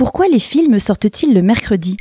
Pourquoi les films sortent-ils le mercredi?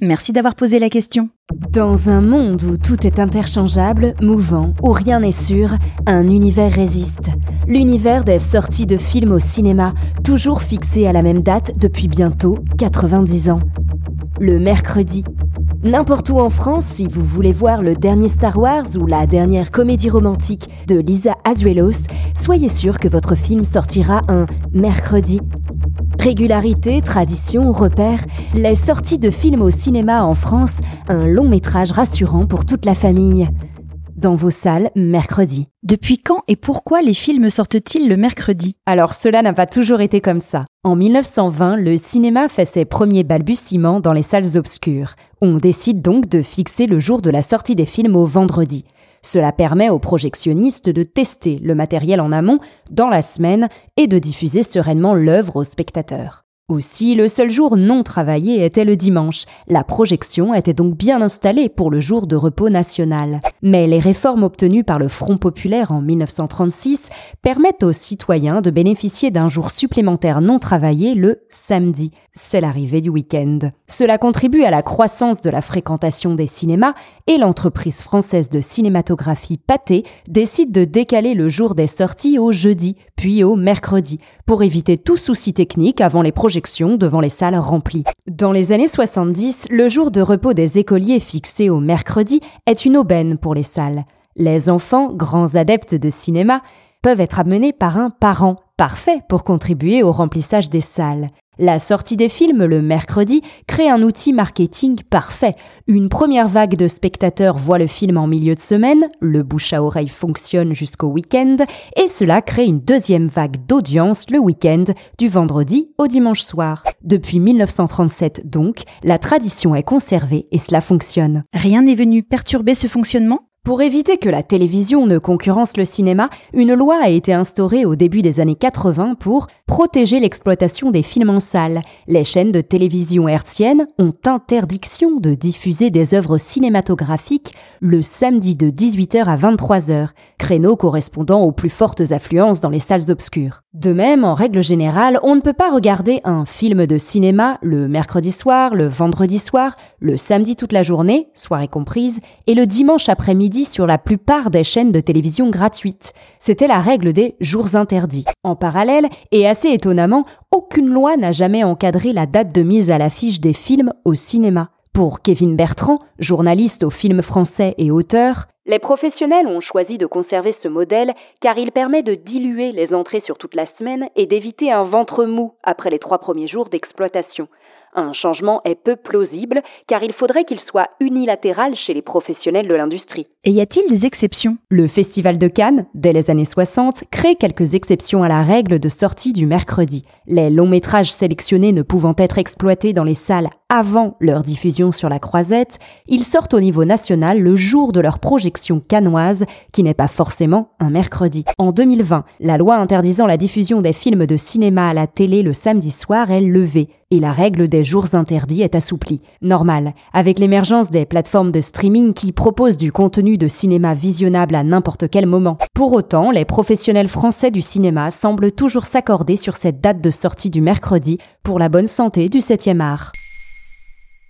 Merci d'avoir posé la question. Dans un monde où tout est interchangeable, mouvant, où rien n'est sûr, un univers résiste. L'univers des sorties de films au cinéma, toujours fixé à la même date depuis bientôt 90 ans. Le mercredi. N'importe où en France, si vous voulez voir le dernier Star Wars ou la dernière comédie romantique de Lisa Azuelos, soyez sûr que votre film sortira un mercredi Régularité, tradition, repère, les sorties de films au cinéma en France, un long métrage rassurant pour toute la famille. Dans vos salles, mercredi. Depuis quand et pourquoi les films sortent-ils le mercredi? Alors cela n'a pas toujours été comme ça. En 1920, le cinéma fait ses premiers balbutiements dans les salles obscures. On décide donc de fixer le jour de la sortie des films au vendredi. Cela permet aux projectionnistes de tester le matériel en amont dans la semaine et de diffuser sereinement l'œuvre aux spectateurs. Aussi, le seul jour non travaillé était le dimanche. La projection était donc bien installée pour le jour de repos national. Mais les réformes obtenues par le Front populaire en 1936 permettent aux citoyens de bénéficier d'un jour supplémentaire non travaillé le samedi. C'est l'arrivée du week-end. Cela contribue à la croissance de la fréquentation des cinémas et l'entreprise française de cinématographie Pathé décide de décaler le jour des sorties au jeudi, puis au mercredi, pour éviter tout souci technique avant les projections devant les salles remplies. Dans les années 70, le jour de repos des écoliers fixé au mercredi est une aubaine pour les salles. Les enfants, grands adeptes de cinéma, peuvent être amenés par un parent, parfait pour contribuer au remplissage des salles. La sortie des films le mercredi crée un outil marketing parfait. Une première vague de spectateurs voit le film en milieu de semaine, le bouche à oreille fonctionne jusqu'au week-end, et cela crée une deuxième vague d'audience le week-end, du vendredi au dimanche soir. Depuis 1937 donc, la tradition est conservée et cela fonctionne. Rien n'est venu perturber ce fonctionnement? Pour éviter que la télévision ne concurrence le cinéma, une loi a été instaurée au début des années 80 pour protéger l'exploitation des films en salle. Les chaînes de télévision hertziennes ont interdiction de diffuser des œuvres cinématographiques le samedi de 18h à 23h, créneau correspondant aux plus fortes affluences dans les salles obscures. De même, en règle générale, on ne peut pas regarder un film de cinéma le mercredi soir, le vendredi soir, le samedi toute la journée, soirée comprise, et le dimanche après-midi sur la plupart des chaînes de télévision gratuites. C'était la règle des jours interdits. En parallèle, et assez étonnamment, aucune loi n'a jamais encadré la date de mise à l'affiche des films au cinéma. Pour Kevin Bertrand, journaliste au film français et auteur, les professionnels ont choisi de conserver ce modèle car il permet de diluer les entrées sur toute la semaine et d'éviter un ventre mou après les trois premiers jours d'exploitation. Un changement est peu plausible car il faudrait qu'il soit unilatéral chez les professionnels de l'industrie. Et y a-t-il des exceptions? Le Festival de Cannes, dès les années 60, crée quelques exceptions à la règle de sortie du mercredi. Les longs métrages sélectionnés ne pouvant être exploités dans les salles avant leur diffusion sur la croisette, ils sortent au niveau national le jour de leur projection canoise, qui n'est pas forcément un mercredi. En 2020, la loi interdisant la diffusion des films de cinéma à la télé le samedi soir est levée et la règle des jours interdits est assouplie. Normal, avec l'émergence des plateformes de streaming qui proposent du contenu de cinéma visionnable à n'importe quel moment. Pour autant, les professionnels français du cinéma semblent toujours s'accorder sur cette date de sortie du mercredi pour la bonne santé du 7e art.